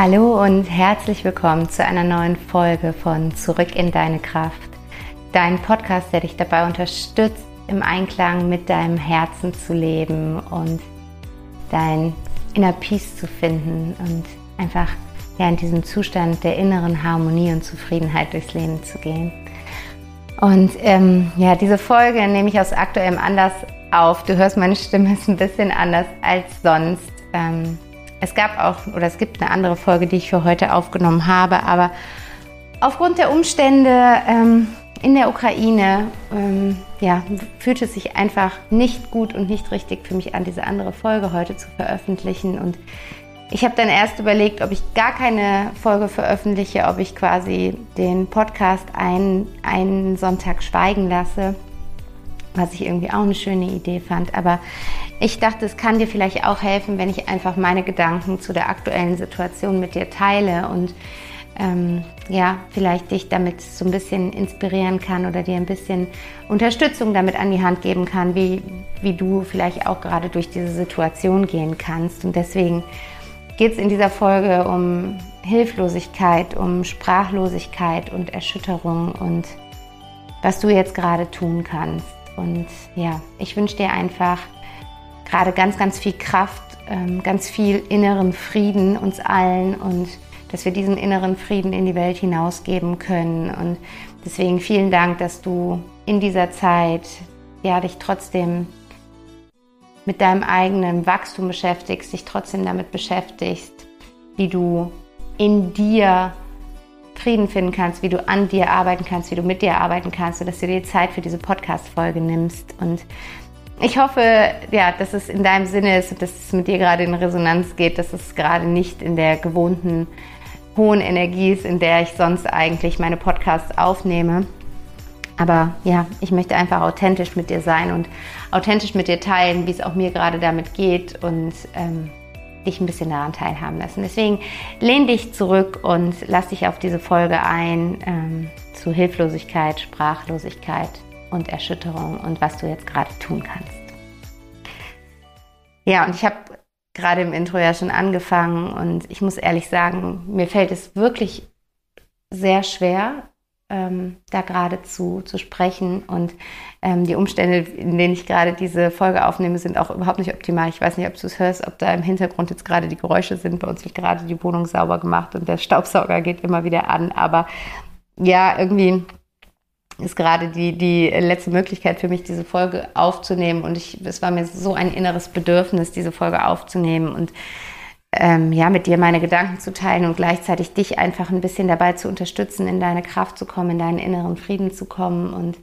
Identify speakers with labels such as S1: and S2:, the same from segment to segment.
S1: Hallo und herzlich willkommen zu einer neuen Folge von Zurück in deine Kraft. Dein Podcast, der dich dabei unterstützt, im Einklang mit deinem Herzen zu leben und dein Inner Peace zu finden und einfach ja, in diesem Zustand der inneren Harmonie und Zufriedenheit durchs Leben zu gehen. Und ähm, ja, diese Folge nehme ich aus aktuellem Anlass auf. Du hörst, meine Stimme ist ein bisschen anders als sonst. Ähm, es gab auch, oder es gibt eine andere Folge, die ich für heute aufgenommen habe, aber aufgrund der Umstände ähm, in der Ukraine ähm, ja, fühlt es sich einfach nicht gut und nicht richtig für mich an, diese andere Folge heute zu veröffentlichen. Und ich habe dann erst überlegt, ob ich gar keine Folge veröffentliche, ob ich quasi den Podcast einen, einen Sonntag schweigen lasse, was ich irgendwie auch eine schöne Idee fand. Aber ich dachte, es kann dir vielleicht auch helfen, wenn ich einfach meine Gedanken zu der aktuellen Situation mit dir teile und ähm, ja, vielleicht dich damit so ein bisschen inspirieren kann oder dir ein bisschen Unterstützung damit an die Hand geben kann, wie, wie du vielleicht auch gerade durch diese Situation gehen kannst. Und deswegen geht es in dieser Folge um Hilflosigkeit, um Sprachlosigkeit und Erschütterung und was du jetzt gerade tun kannst. Und ja, ich wünsche dir einfach gerade ganz, ganz viel Kraft, ähm, ganz viel inneren Frieden uns allen und dass wir diesen inneren Frieden in die Welt hinausgeben können. Und deswegen vielen Dank, dass du in dieser Zeit ja dich trotzdem mit deinem eigenen Wachstum beschäftigst, dich trotzdem damit beschäftigst, wie du in dir Frieden finden kannst, wie du an dir arbeiten kannst, wie du mit dir arbeiten kannst, sodass du dir Zeit für diese Podcast-Folge nimmst. Und ich hoffe, ja, dass es in deinem Sinne ist und dass es mit dir gerade in Resonanz geht, dass es gerade nicht in der gewohnten hohen Energie ist, in der ich sonst eigentlich meine Podcasts aufnehme. Aber ja, ich möchte einfach authentisch mit dir sein und authentisch mit dir teilen, wie es auch mir gerade damit geht und ähm, dich ein bisschen daran teilhaben lassen. Deswegen lehn dich zurück und lass dich auf diese Folge ein ähm, zu Hilflosigkeit, Sprachlosigkeit und Erschütterung und was du jetzt gerade tun kannst. Ja, und ich habe gerade im Intro ja schon angefangen und ich muss ehrlich sagen, mir fällt es wirklich sehr schwer, ähm, da gerade zu, zu sprechen und ähm, die Umstände, in denen ich gerade diese Folge aufnehme, sind auch überhaupt nicht optimal. Ich weiß nicht, ob du es hörst, ob da im Hintergrund jetzt gerade die Geräusche sind. Bei uns wird gerade die Wohnung sauber gemacht und der Staubsauger geht immer wieder an. Aber ja, irgendwie ist gerade die, die letzte Möglichkeit für mich, diese Folge aufzunehmen. Und ich, es war mir so ein inneres Bedürfnis, diese Folge aufzunehmen und ähm, ja, mit dir meine Gedanken zu teilen und gleichzeitig dich einfach ein bisschen dabei zu unterstützen, in deine Kraft zu kommen, in deinen inneren Frieden zu kommen. Und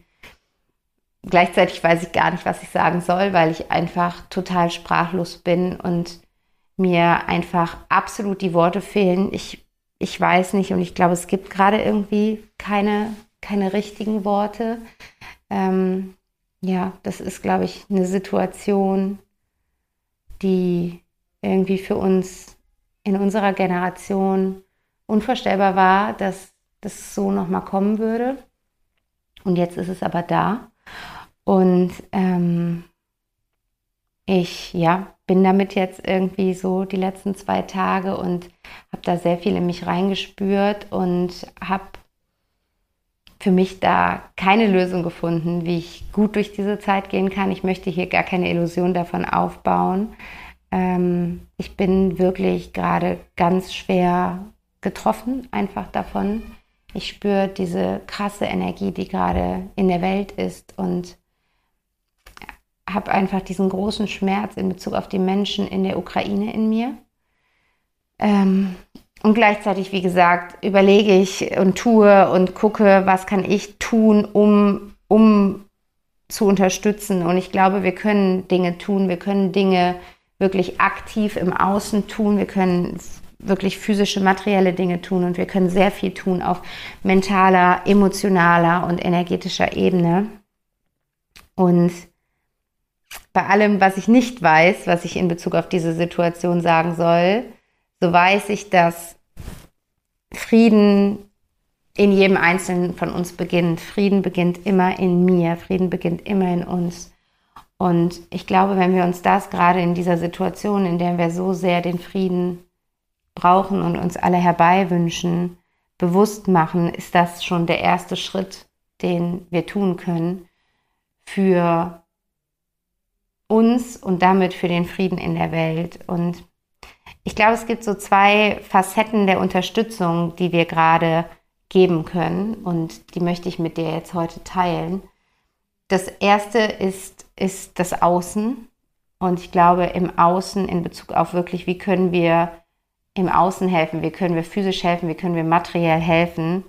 S1: gleichzeitig weiß ich gar nicht, was ich sagen soll, weil ich einfach total sprachlos bin und mir einfach absolut die Worte fehlen. Ich, ich weiß nicht und ich glaube, es gibt gerade irgendwie keine keine richtigen Worte. Ähm, ja, das ist, glaube ich, eine Situation, die irgendwie für uns in unserer Generation unvorstellbar war, dass das so nochmal kommen würde. Und jetzt ist es aber da. Und ähm, ich ja, bin damit jetzt irgendwie so die letzten zwei Tage und habe da sehr viel in mich reingespürt und habe für mich da keine Lösung gefunden, wie ich gut durch diese Zeit gehen kann. Ich möchte hier gar keine Illusion davon aufbauen. Ähm, ich bin wirklich gerade ganz schwer getroffen, einfach davon. Ich spüre diese krasse Energie, die gerade in der Welt ist und habe einfach diesen großen Schmerz in Bezug auf die Menschen in der Ukraine in mir. Ähm, und gleichzeitig, wie gesagt, überlege ich und tue und gucke, was kann ich tun, um, um zu unterstützen. Und ich glaube, wir können Dinge tun, wir können Dinge wirklich aktiv im Außen tun, wir können wirklich physische, materielle Dinge tun und wir können sehr viel tun auf mentaler, emotionaler und energetischer Ebene. Und bei allem, was ich nicht weiß, was ich in Bezug auf diese Situation sagen soll, so weiß ich, dass Frieden in jedem Einzelnen von uns beginnt. Frieden beginnt immer in mir, Frieden beginnt immer in uns. Und ich glaube, wenn wir uns das gerade in dieser Situation, in der wir so sehr den Frieden brauchen und uns alle herbeiwünschen, bewusst machen, ist das schon der erste Schritt, den wir tun können für uns und damit für den Frieden in der Welt. Und ich glaube, es gibt so zwei Facetten der Unterstützung, die wir gerade geben können und die möchte ich mit dir jetzt heute teilen. Das erste ist, ist das Außen. Und ich glaube im Außen in Bezug auf wirklich, wie können wir im Außen helfen, wie können wir physisch helfen, wie können wir materiell helfen,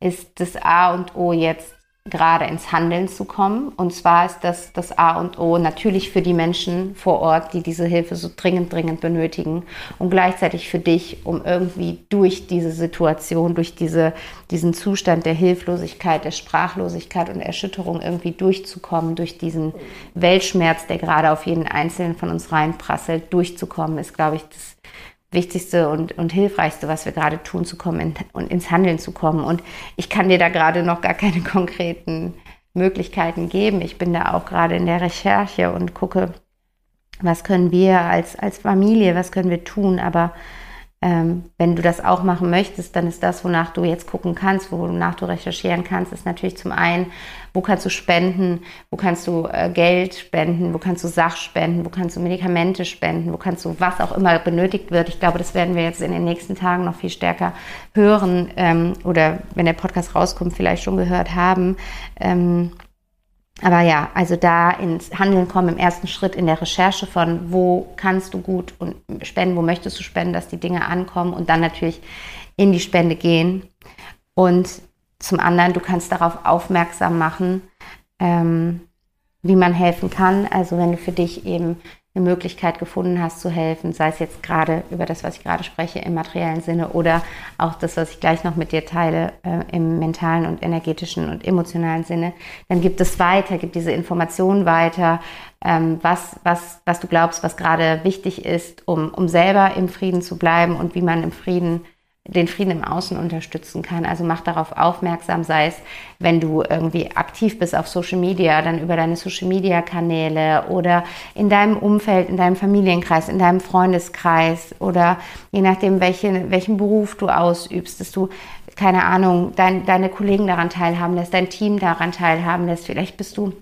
S1: ist das A und O jetzt gerade ins Handeln zu kommen. Und zwar ist das das A und O natürlich für die Menschen vor Ort, die diese Hilfe so dringend, dringend benötigen und gleichzeitig für dich, um irgendwie durch diese Situation, durch diese, diesen Zustand der Hilflosigkeit, der Sprachlosigkeit und Erschütterung irgendwie durchzukommen, durch diesen Weltschmerz, der gerade auf jeden Einzelnen von uns reinprasselt, durchzukommen, ist, glaube ich, das Wichtigste und, und Hilfreichste, was wir gerade tun, zu kommen und ins Handeln zu kommen. Und ich kann dir da gerade noch gar keine konkreten Möglichkeiten geben. Ich bin da auch gerade in der Recherche und gucke, was können wir als, als Familie, was können wir tun. Aber ähm, wenn du das auch machen möchtest, dann ist das, wonach du jetzt gucken kannst, wonach du recherchieren kannst, ist natürlich zum einen, wo kannst du spenden, wo kannst du äh, Geld spenden, wo kannst du Sachspenden, wo kannst du Medikamente spenden, wo kannst du was auch immer benötigt wird. Ich glaube, das werden wir jetzt in den nächsten Tagen noch viel stärker hören ähm, oder wenn der Podcast rauskommt, vielleicht schon gehört haben. Ähm, aber ja, also da ins Handeln kommen im ersten Schritt in der Recherche von, wo kannst du gut und spenden, wo möchtest du spenden, dass die Dinge ankommen und dann natürlich in die Spende gehen. Und zum anderen, du kannst darauf aufmerksam machen, ähm, wie man helfen kann. Also wenn du für dich eben eine Möglichkeit gefunden hast zu helfen, sei es jetzt gerade über das, was ich gerade spreche, im materiellen Sinne oder auch das, was ich gleich noch mit dir teile, äh, im mentalen und energetischen und emotionalen Sinne, dann gibt es weiter, gibt diese Informationen weiter, ähm, was, was, was du glaubst, was gerade wichtig ist, um, um selber im Frieden zu bleiben und wie man im Frieden den Frieden im Außen unterstützen kann. Also mach darauf aufmerksam, sei es, wenn du irgendwie aktiv bist auf Social Media, dann über deine Social Media Kanäle oder in deinem Umfeld, in deinem Familienkreis, in deinem Freundeskreis oder je nachdem, welche, welchen Beruf du ausübst, dass du, keine Ahnung, dein, deine Kollegen daran teilhaben lässt, dein Team daran teilhaben lässt. Vielleicht bist du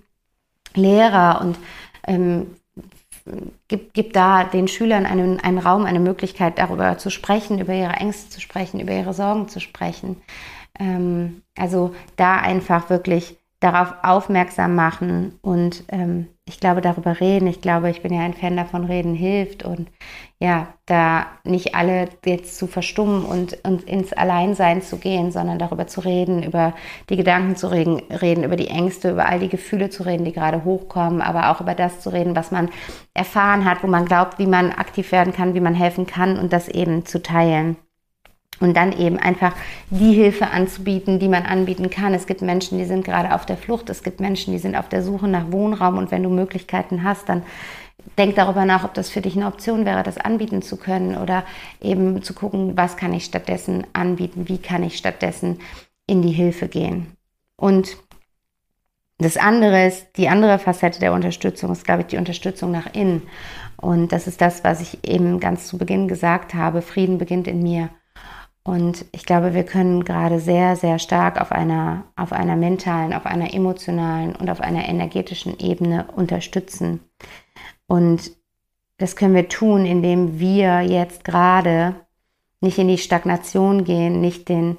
S1: Lehrer und ähm, gib, gib da den Schülern einen, einen Raum, eine Möglichkeit, darüber zu sprechen, über ihre Ängste zu sprechen, über ihre Sorgen zu sprechen. Ähm, also da einfach wirklich darauf aufmerksam machen und ähm, ich glaube, darüber reden. Ich glaube, ich bin ja ein Fan davon, reden hilft und ja, da nicht alle jetzt zu verstummen und, und ins Alleinsein zu gehen, sondern darüber zu reden, über die Gedanken zu reden, reden, über die Ängste, über all die Gefühle zu reden, die gerade hochkommen, aber auch über das zu reden, was man erfahren hat, wo man glaubt, wie man aktiv werden kann, wie man helfen kann und das eben zu teilen. Und dann eben einfach die Hilfe anzubieten, die man anbieten kann. Es gibt Menschen, die sind gerade auf der Flucht. Es gibt Menschen, die sind auf der Suche nach Wohnraum. Und wenn du Möglichkeiten hast, dann denk darüber nach, ob das für dich eine Option wäre, das anbieten zu können oder eben zu gucken, was kann ich stattdessen anbieten, wie kann ich stattdessen in die Hilfe gehen. Und das andere ist, die andere Facette der Unterstützung ist, glaube ich, die Unterstützung nach innen. Und das ist das, was ich eben ganz zu Beginn gesagt habe. Frieden beginnt in mir. Und ich glaube, wir können gerade sehr, sehr stark auf einer, auf einer mentalen, auf einer emotionalen und auf einer energetischen Ebene unterstützen. Und das können wir tun, indem wir jetzt gerade nicht in die Stagnation gehen, nicht den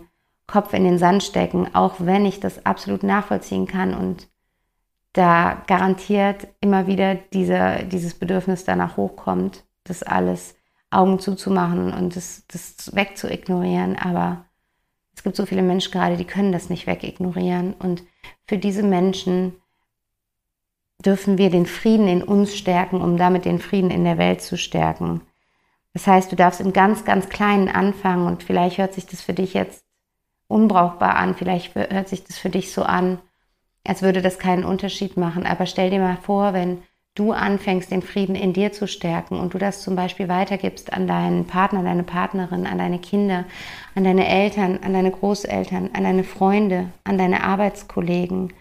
S1: Kopf in den Sand stecken, auch wenn ich das absolut nachvollziehen kann und da garantiert immer wieder diese, dieses Bedürfnis danach hochkommt, das alles Augen zuzumachen und das, das wegzuignorieren. Aber es gibt so viele Menschen gerade, die können das nicht wegignorieren. Und für diese Menschen dürfen wir den Frieden in uns stärken, um damit den Frieden in der Welt zu stärken. Das heißt, du darfst im ganz, ganz Kleinen anfangen und vielleicht hört sich das für dich jetzt unbrauchbar an, vielleicht hört sich das für dich so an, als würde das keinen Unterschied machen. Aber stell dir mal vor, wenn du anfängst, den Frieden in dir zu stärken und du das zum Beispiel weitergibst an deinen Partner, deine Partnerin, an deine Kinder, an deine Eltern, an deine Großeltern, an deine Freunde, an deine Arbeitskollegen.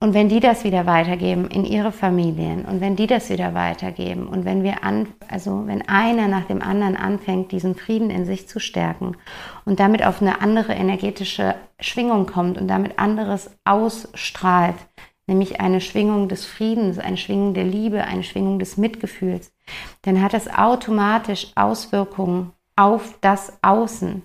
S1: Und wenn die das wieder weitergeben in ihre Familien und wenn die das wieder weitergeben und wenn wir an, also wenn einer nach dem anderen anfängt, diesen Frieden in sich zu stärken und damit auf eine andere energetische Schwingung kommt und damit anderes ausstrahlt, nämlich eine Schwingung des Friedens, eine Schwingung der Liebe, eine Schwingung des Mitgefühls, dann hat das automatisch Auswirkungen auf das Außen.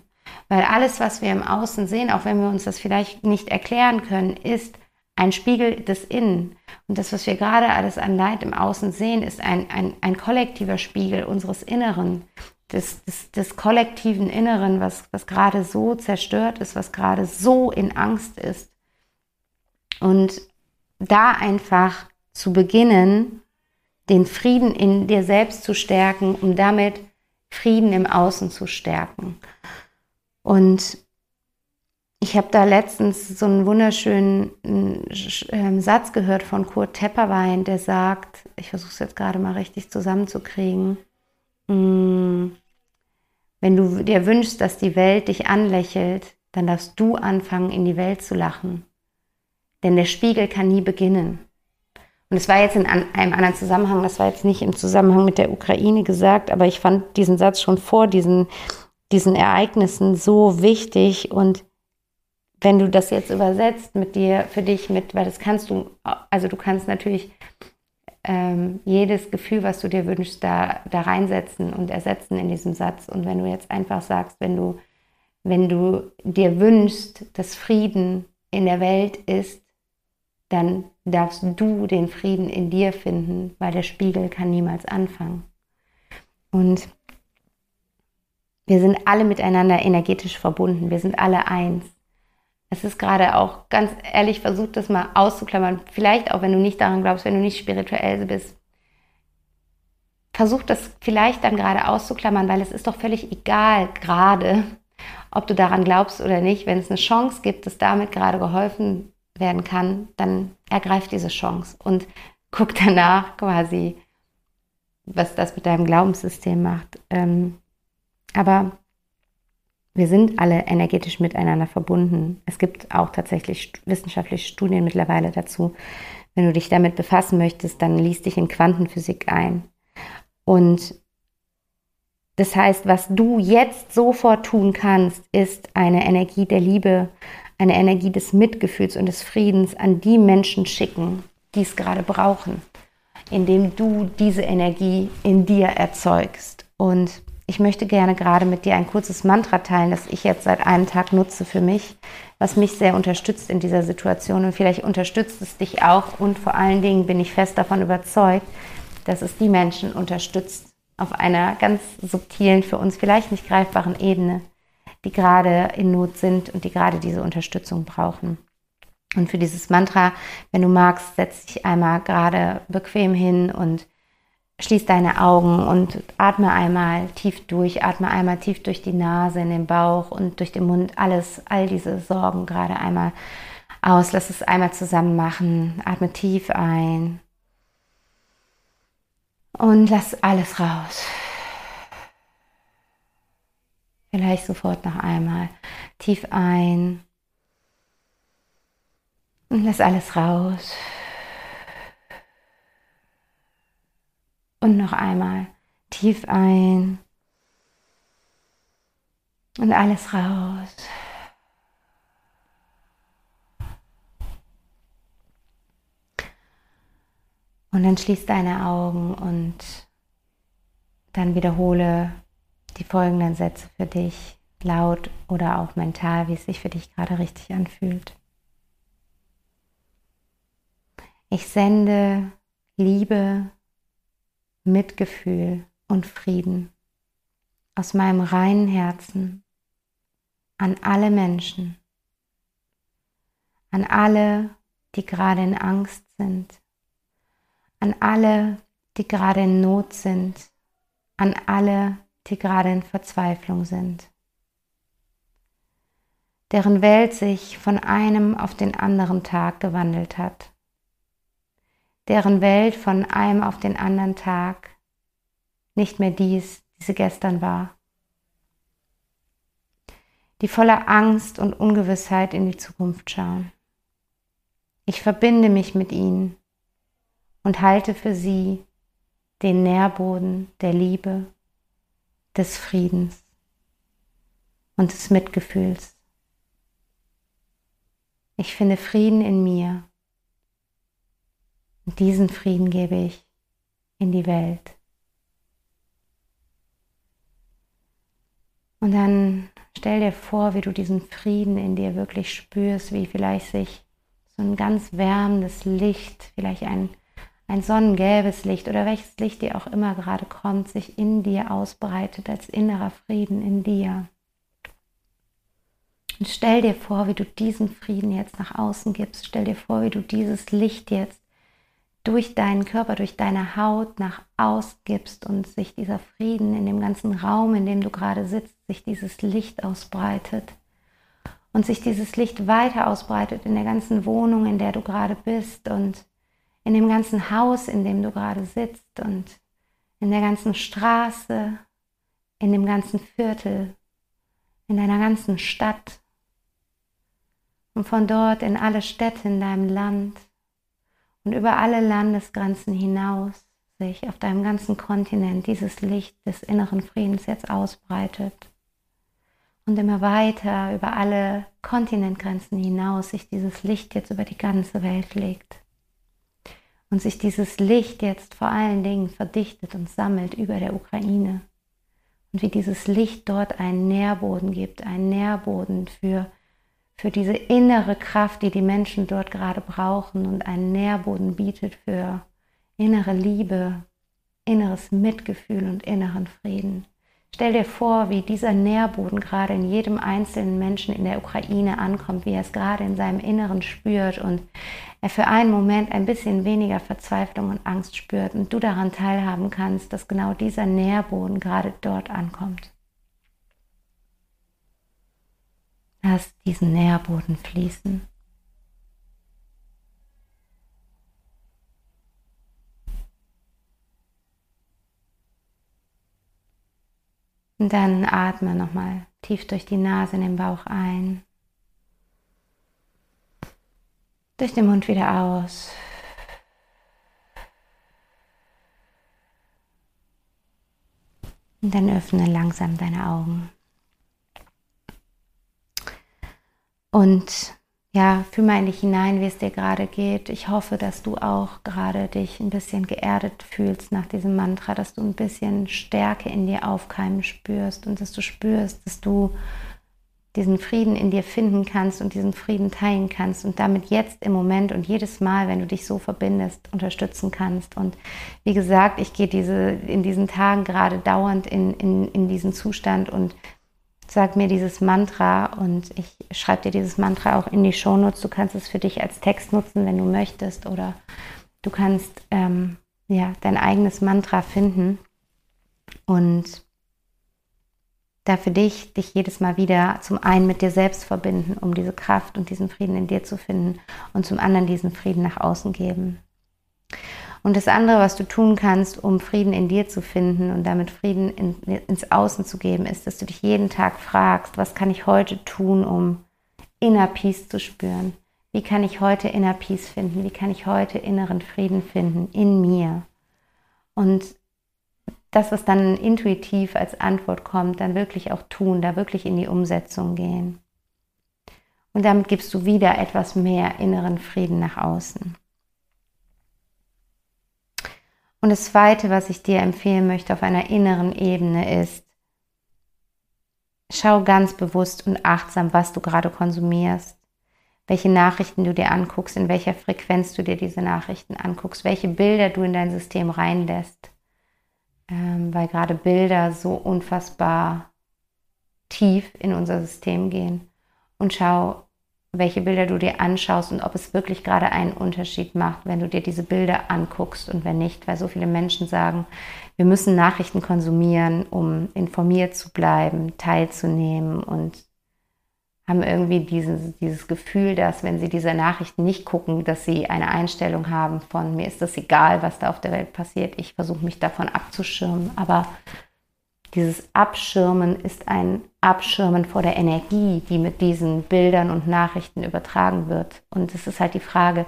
S1: Weil alles, was wir im Außen sehen, auch wenn wir uns das vielleicht nicht erklären können, ist ein Spiegel des Innen. Und das, was wir gerade alles an Leid im Außen sehen, ist ein, ein, ein kollektiver Spiegel unseres Inneren, des, des, des kollektiven Inneren, was, was gerade so zerstört ist, was gerade so in Angst ist. Und da einfach zu beginnen, den Frieden in dir selbst zu stärken, um damit Frieden im Außen zu stärken. Und ich habe da letztens so einen wunderschönen äh, Satz gehört von Kurt Tepperwein, der sagt, ich versuche es jetzt gerade mal richtig zusammenzukriegen, mm, wenn du dir wünschst, dass die Welt dich anlächelt, dann darfst du anfangen, in die Welt zu lachen. Denn der Spiegel kann nie beginnen. Und es war jetzt in einem anderen Zusammenhang, das war jetzt nicht im Zusammenhang mit der Ukraine gesagt, aber ich fand diesen Satz schon vor diesen, diesen Ereignissen so wichtig und wenn du das jetzt übersetzt mit dir, für dich mit, weil das kannst du, also du kannst natürlich ähm, jedes Gefühl, was du dir wünschst, da, da reinsetzen und ersetzen in diesem Satz. Und wenn du jetzt einfach sagst, wenn du, wenn du dir wünschst, dass Frieden in der Welt ist, dann darfst du den Frieden in dir finden, weil der Spiegel kann niemals anfangen. Und wir sind alle miteinander energetisch verbunden. Wir sind alle eins es ist gerade auch ganz ehrlich versucht, das mal auszuklammern. Vielleicht auch, wenn du nicht daran glaubst, wenn du nicht spirituell bist. Versuch das vielleicht dann gerade auszuklammern, weil es ist doch völlig egal gerade, ob du daran glaubst oder nicht. Wenn es eine Chance gibt, dass damit gerade geholfen werden kann, dann ergreif diese Chance und guck danach quasi, was das mit deinem Glaubenssystem macht. Ähm, aber wir sind alle energetisch miteinander verbunden. Es gibt auch tatsächlich wissenschaftliche Studien mittlerweile dazu. Wenn du dich damit befassen möchtest, dann liest dich in Quantenphysik ein. Und das heißt, was du jetzt sofort tun kannst, ist eine Energie der Liebe, eine Energie des Mitgefühls und des Friedens an die Menschen schicken, die es gerade brauchen, indem du diese Energie in dir erzeugst. Und ich möchte gerne gerade mit dir ein kurzes Mantra teilen, das ich jetzt seit einem Tag nutze für mich, was mich sehr unterstützt in dieser Situation. Und vielleicht unterstützt es dich auch. Und vor allen Dingen bin ich fest davon überzeugt, dass es die Menschen unterstützt auf einer ganz subtilen, für uns vielleicht nicht greifbaren Ebene, die gerade in Not sind und die gerade diese Unterstützung brauchen. Und für dieses Mantra, wenn du magst, setz dich einmal gerade bequem hin und Schließ deine Augen und atme einmal tief durch, atme einmal tief durch die Nase, in den Bauch und durch den Mund, alles, all diese Sorgen gerade einmal aus. Lass es einmal zusammen machen. Atme tief ein und lass alles raus. Vielleicht sofort noch einmal tief ein und lass alles raus. Und noch einmal tief ein und alles raus. Und dann schließ deine Augen und dann wiederhole die folgenden Sätze für dich, laut oder auch mental, wie es sich für dich gerade richtig anfühlt. Ich sende Liebe Mitgefühl und Frieden aus meinem reinen Herzen an alle Menschen, an alle, die gerade in Angst sind, an alle, die gerade in Not sind, an alle, die gerade in Verzweiflung sind, deren Welt sich von einem auf den anderen Tag gewandelt hat deren Welt von einem auf den anderen Tag nicht mehr dies, die sie gestern war. Die voller Angst und Ungewissheit in die Zukunft schauen. Ich verbinde mich mit ihnen und halte für sie den Nährboden der Liebe, des Friedens und des Mitgefühls. Ich finde Frieden in mir und diesen Frieden gebe ich in die Welt. Und dann stell dir vor, wie du diesen Frieden in dir wirklich spürst, wie vielleicht sich so ein ganz wärmendes Licht, vielleicht ein, ein sonnengelbes Licht oder welches Licht dir auch immer gerade kommt, sich in dir ausbreitet als innerer Frieden in dir. Und stell dir vor, wie du diesen Frieden jetzt nach außen gibst. Stell dir vor, wie du dieses Licht jetzt durch deinen Körper, durch deine Haut nach ausgibst und sich dieser Frieden in dem ganzen Raum, in dem du gerade sitzt, sich dieses Licht ausbreitet und sich dieses Licht weiter ausbreitet in der ganzen Wohnung, in der du gerade bist und in dem ganzen Haus, in dem du gerade sitzt und in der ganzen Straße, in dem ganzen Viertel, in deiner ganzen Stadt und von dort in alle Städte in deinem Land. Und über alle Landesgrenzen hinaus sich auf deinem ganzen Kontinent dieses Licht des inneren Friedens jetzt ausbreitet. Und immer weiter über alle Kontinentgrenzen hinaus sich dieses Licht jetzt über die ganze Welt legt und sich dieses Licht jetzt vor allen Dingen verdichtet und sammelt über der Ukraine und wie dieses Licht dort einen Nährboden gibt, einen Nährboden für für diese innere Kraft, die die Menschen dort gerade brauchen und einen Nährboden bietet für innere Liebe, inneres Mitgefühl und inneren Frieden. Stell dir vor, wie dieser Nährboden gerade in jedem einzelnen Menschen in der Ukraine ankommt, wie er es gerade in seinem Inneren spürt und er für einen Moment ein bisschen weniger Verzweiflung und Angst spürt und du daran teilhaben kannst, dass genau dieser Nährboden gerade dort ankommt. Lass diesen Nährboden fließen. Und dann atme nochmal tief durch die Nase in den Bauch ein. Durch den Mund wieder aus. Und dann öffne langsam deine Augen. Und ja, fühl mal in dich hinein, wie es dir gerade geht. Ich hoffe, dass du auch gerade dich ein bisschen geerdet fühlst nach diesem Mantra, dass du ein bisschen Stärke in dir aufkeimen spürst und dass du spürst, dass du diesen Frieden in dir finden kannst und diesen Frieden teilen kannst und damit jetzt im Moment und jedes Mal, wenn du dich so verbindest, unterstützen kannst. Und wie gesagt, ich gehe diese, in diesen Tagen gerade dauernd in, in, in diesen Zustand und sag mir dieses Mantra und ich schreibe dir dieses Mantra auch in die Shownotes. Du kannst es für dich als Text nutzen, wenn du möchtest, oder du kannst ähm, ja dein eigenes Mantra finden und da für dich dich jedes Mal wieder zum einen mit dir selbst verbinden, um diese Kraft und diesen Frieden in dir zu finden und zum anderen diesen Frieden nach außen geben. Und das andere, was du tun kannst, um Frieden in dir zu finden und damit Frieden in, ins Außen zu geben, ist, dass du dich jeden Tag fragst, was kann ich heute tun, um Inner Peace zu spüren? Wie kann ich heute Inner Peace finden? Wie kann ich heute inneren Frieden finden in mir? Und das, was dann intuitiv als Antwort kommt, dann wirklich auch tun, da wirklich in die Umsetzung gehen. Und damit gibst du wieder etwas mehr inneren Frieden nach außen. Und das Zweite, was ich dir empfehlen möchte auf einer inneren Ebene ist, schau ganz bewusst und achtsam, was du gerade konsumierst, welche Nachrichten du dir anguckst, in welcher Frequenz du dir diese Nachrichten anguckst, welche Bilder du in dein System reinlässt, ähm, weil gerade Bilder so unfassbar tief in unser System gehen. Und schau, welche Bilder du dir anschaust und ob es wirklich gerade einen Unterschied macht, wenn du dir diese Bilder anguckst und wenn nicht, weil so viele Menschen sagen, wir müssen Nachrichten konsumieren, um informiert zu bleiben, teilzunehmen und haben irgendwie dieses, dieses Gefühl, dass wenn sie diese Nachrichten nicht gucken, dass sie eine Einstellung haben von mir ist das egal, was da auf der Welt passiert, ich versuche mich davon abzuschirmen, aber Dieses Abschirmen ist ein Abschirmen vor der Energie, die mit diesen Bildern und Nachrichten übertragen wird. Und es ist halt die Frage,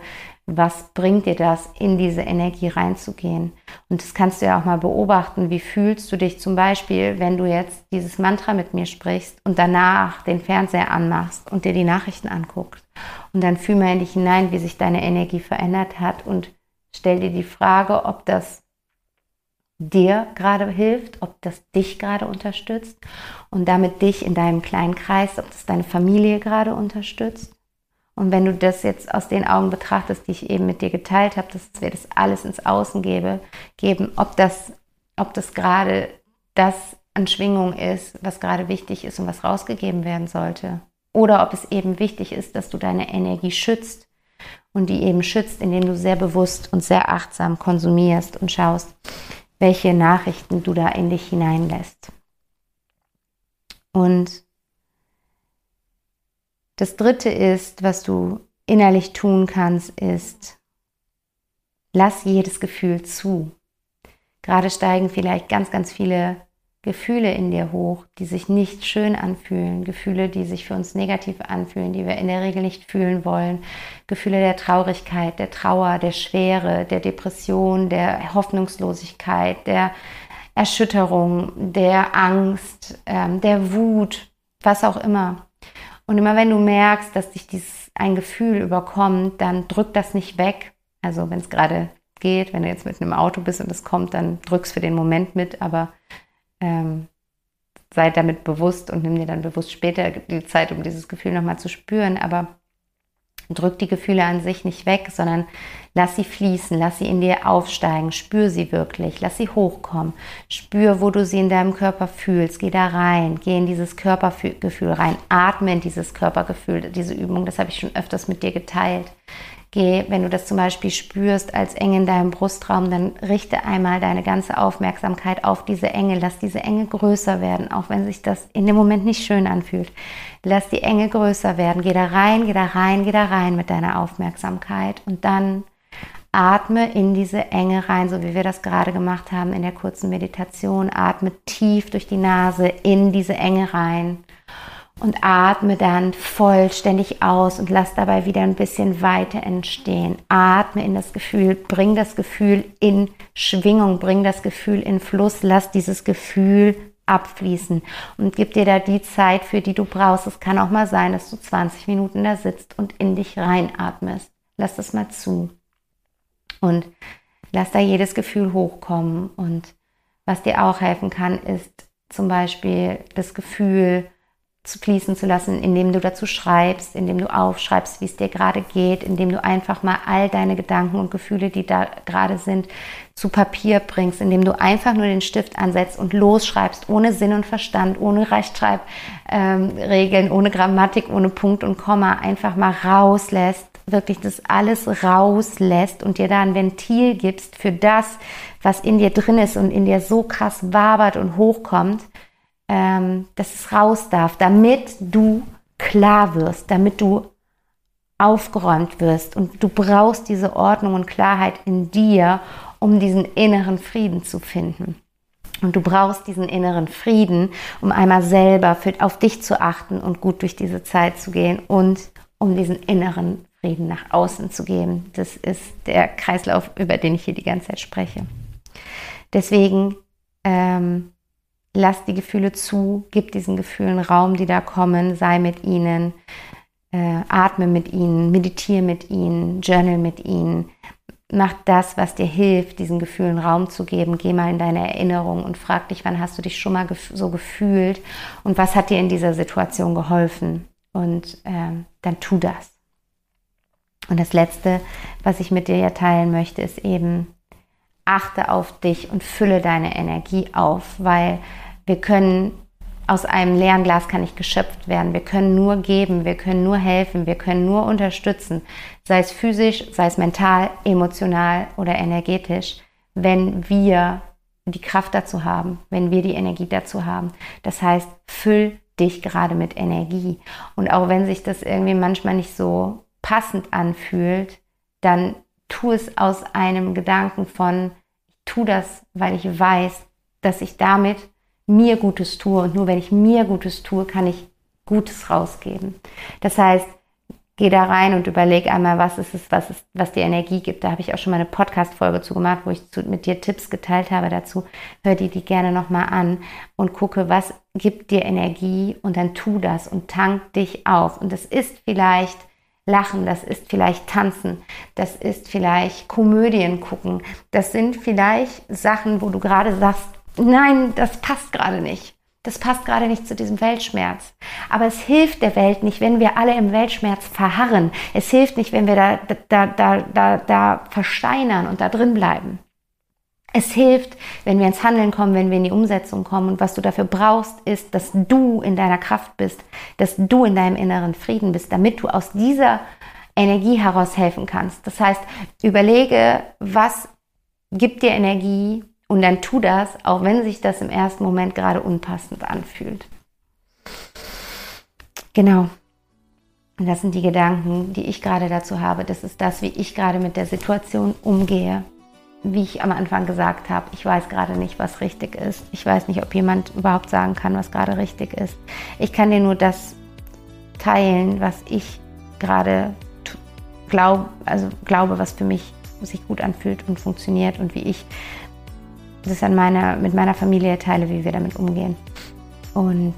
S1: was bringt dir das, in diese Energie reinzugehen? Und das kannst du ja auch mal beobachten. Wie fühlst du dich zum Beispiel, wenn du jetzt dieses Mantra mit mir sprichst und danach den Fernseher anmachst und dir die Nachrichten anguckst? Und dann fühl mal in dich hinein, wie sich deine Energie verändert hat und stell dir die Frage, ob das dir gerade hilft, ob das dich gerade unterstützt und damit dich in deinem kleinen Kreis, ob das deine Familie gerade unterstützt. Und wenn du das jetzt aus den Augen betrachtest, die ich eben mit dir geteilt habe, dass wir das alles ins Außen gebe, geben, ob das, ob das gerade das an Schwingung ist, was gerade wichtig ist und was rausgegeben werden sollte. Oder ob es eben wichtig ist, dass du deine Energie schützt und die eben schützt, indem du sehr bewusst und sehr achtsam konsumierst und schaust, welche Nachrichten du da in dich hineinlässt. Und das Dritte ist, was du innerlich tun kannst, ist, lass jedes Gefühl zu. Gerade steigen vielleicht ganz, ganz viele Gefühle in dir hoch, die sich nicht schön anfühlen, Gefühle, die sich für uns negativ anfühlen, die wir in der Regel nicht fühlen wollen, Gefühle der Traurigkeit, der Trauer, der Schwere, der Depression, der Hoffnungslosigkeit, der Erschütterung, der Angst, ähm, der Wut, was auch immer. Und immer wenn du merkst, dass dich dieses ein Gefühl überkommt, dann drück das nicht weg. Also wenn es gerade geht, wenn du jetzt mit einem Auto bist und es kommt, dann drückst für den Moment mit, aber ähm, sei damit bewusst und nimm dir dann bewusst später die Zeit, um dieses Gefühl nochmal zu spüren. Aber drück die Gefühle an sich nicht weg, sondern lass sie fließen, lass sie in dir aufsteigen, spür sie wirklich, lass sie hochkommen, spür, wo du sie in deinem Körper fühlst, geh da rein, geh in dieses Körpergefühl rein, atme in dieses Körpergefühl, diese Übung, das habe ich schon öfters mit dir geteilt. Geh, wenn du das zum Beispiel spürst als eng in deinem Brustraum, dann richte einmal deine ganze Aufmerksamkeit auf diese Enge. Lass diese Enge größer werden, auch wenn sich das in dem Moment nicht schön anfühlt. Lass die Enge größer werden. Geh da rein, geh da rein, geh da rein mit deiner Aufmerksamkeit und dann atme in diese Enge rein, so wie wir das gerade gemacht haben in der kurzen Meditation. Atme tief durch die Nase in diese Enge rein und atme dann vollständig aus und lass dabei wieder ein bisschen weiter entstehen. Atme in das Gefühl, bring das Gefühl in Schwingung, bring das Gefühl in Fluss, lass dieses Gefühl abfließen und gib dir da die Zeit, für die du brauchst. Es kann auch mal sein, dass du 20 Minuten da sitzt und in dich reinatmest. Lass das mal zu. Und lass da jedes Gefühl hochkommen. Und was dir auch helfen kann, ist zum Beispiel das Gefühl, zu fließen zu lassen, indem du dazu schreibst, indem du aufschreibst, wie es dir gerade geht, indem du einfach mal all deine Gedanken und Gefühle, die da gerade sind, zu Papier bringst, indem du einfach nur den Stift ansetzt und losschreibst, ohne Sinn und Verstand, ohne Rechtschreibregeln, ähm, ohne Grammatik, ohne Punkt und Komma, einfach mal rauslässt, wirklich das alles rauslässt und dir da ein Ventil gibst für das, was in dir drin ist und in dir so krass wabert und hochkommt, ähm, dass es raus darf, damit du klar wirst, damit du aufgeräumt wirst. Und du brauchst diese Ordnung und Klarheit in dir, um diesen inneren Frieden zu finden. Und du brauchst diesen inneren Frieden, um einmal selber für, auf dich zu achten und gut durch diese Zeit zu gehen und um diesen inneren Frieden nach außen zu geben. Das ist der Kreislauf, über den ich hier die ganze Zeit spreche. Deswegen ähm, lass die Gefühle zu, gib diesen Gefühlen Raum, die da kommen, sei mit ihnen, äh, atme mit ihnen, meditiere mit ihnen, journal mit ihnen. Mach das, was dir hilft, diesen Gefühlen Raum zu geben. Geh mal in deine Erinnerung und frag dich, wann hast du dich schon mal gef so gefühlt und was hat dir in dieser Situation geholfen. Und ähm, dann tu das. Und das Letzte, was ich mit dir ja teilen möchte, ist eben, achte auf dich und fülle deine Energie auf, weil wir können aus einem leeren Glas kann nicht geschöpft werden. Wir können nur geben, wir können nur helfen, wir können nur unterstützen, sei es physisch, sei es mental, emotional oder energetisch, wenn wir die Kraft dazu haben, wenn wir die Energie dazu haben. Das heißt, füll dich gerade mit Energie. Und auch wenn sich das irgendwie manchmal nicht so passend anfühlt, dann tu es aus einem Gedanken von, ich tu das, weil ich weiß, dass ich damit mir Gutes tue. Und nur wenn ich mir Gutes tue, kann ich Gutes rausgeben. Das heißt, geh da rein und überleg einmal, was ist es, was, ist, was dir Energie gibt. Da habe ich auch schon mal eine Podcast-Folge zu gemacht, wo ich zu, mit dir Tipps geteilt habe dazu. Hör dir die gerne nochmal an und gucke, was gibt dir Energie und dann tu das und tank dich auf. Und das ist vielleicht Lachen, das ist vielleicht Tanzen, das ist vielleicht Komödien gucken, das sind vielleicht Sachen, wo du gerade sagst, nein, das passt gerade nicht. Das passt gerade nicht zu diesem Weltschmerz. Aber es hilft der Welt nicht, wenn wir alle im Weltschmerz verharren. Es hilft nicht, wenn wir da, da, da, da, da versteinern und da drin bleiben. Es hilft, wenn wir ins Handeln kommen, wenn wir in die Umsetzung kommen. Und was du dafür brauchst, ist, dass du in deiner Kraft bist, dass du in deinem inneren Frieden bist, damit du aus dieser Energie heraus helfen kannst. Das heißt, überlege, was gibt dir Energie, und dann tu das, auch wenn sich das im ersten Moment gerade unpassend anfühlt. Genau. Und das sind die Gedanken, die ich gerade dazu habe. Das ist das, wie ich gerade mit der Situation umgehe. Wie ich am Anfang gesagt habe, ich weiß gerade nicht, was richtig ist. Ich weiß nicht, ob jemand überhaupt sagen kann, was gerade richtig ist. Ich kann dir nur das teilen, was ich gerade glaub, also glaube, was für mich sich gut anfühlt und funktioniert und wie ich das an meiner, mit meiner Familie teile, wie wir damit umgehen. Und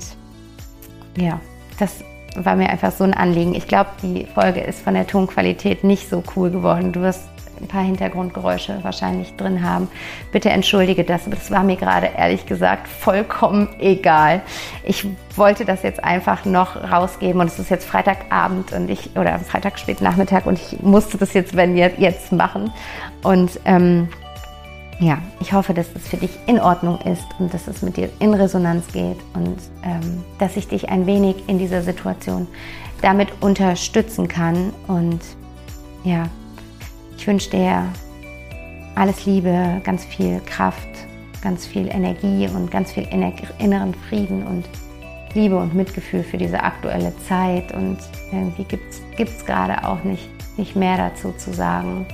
S1: ja, das war mir einfach so ein Anliegen. Ich glaube, die Folge ist von der Tonqualität nicht so cool geworden. Du wirst ein paar Hintergrundgeräusche wahrscheinlich drin haben. Bitte entschuldige das, aber das war mir gerade ehrlich gesagt vollkommen egal. Ich wollte das jetzt einfach noch rausgeben und es ist jetzt Freitagabend und ich oder Freitag spät Nachmittag und ich musste das jetzt wenn jetzt machen und ähm, ja, ich hoffe, dass es für dich in Ordnung ist und dass es mit dir in Resonanz geht und ähm, dass ich dich ein wenig in dieser Situation damit unterstützen kann. Und ja, ich wünsche dir alles Liebe, ganz viel Kraft, ganz viel Energie und ganz viel inneren Frieden und Liebe und Mitgefühl für diese aktuelle Zeit. Und irgendwie gibt es gerade auch nicht, nicht mehr dazu zu sagen.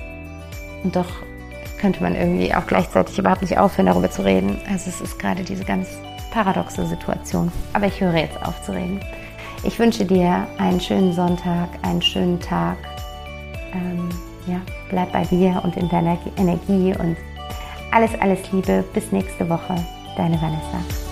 S1: Und doch könnte man irgendwie auch gleichzeitig überhaupt nicht aufhören, darüber zu reden. Also es ist gerade diese ganz paradoxe Situation. Aber ich höre jetzt auf zu reden. Ich wünsche dir einen schönen Sonntag, einen schönen Tag. Ähm, ja, bleib bei dir und in deiner Energie und alles, alles Liebe. Bis nächste Woche. Deine Vanessa.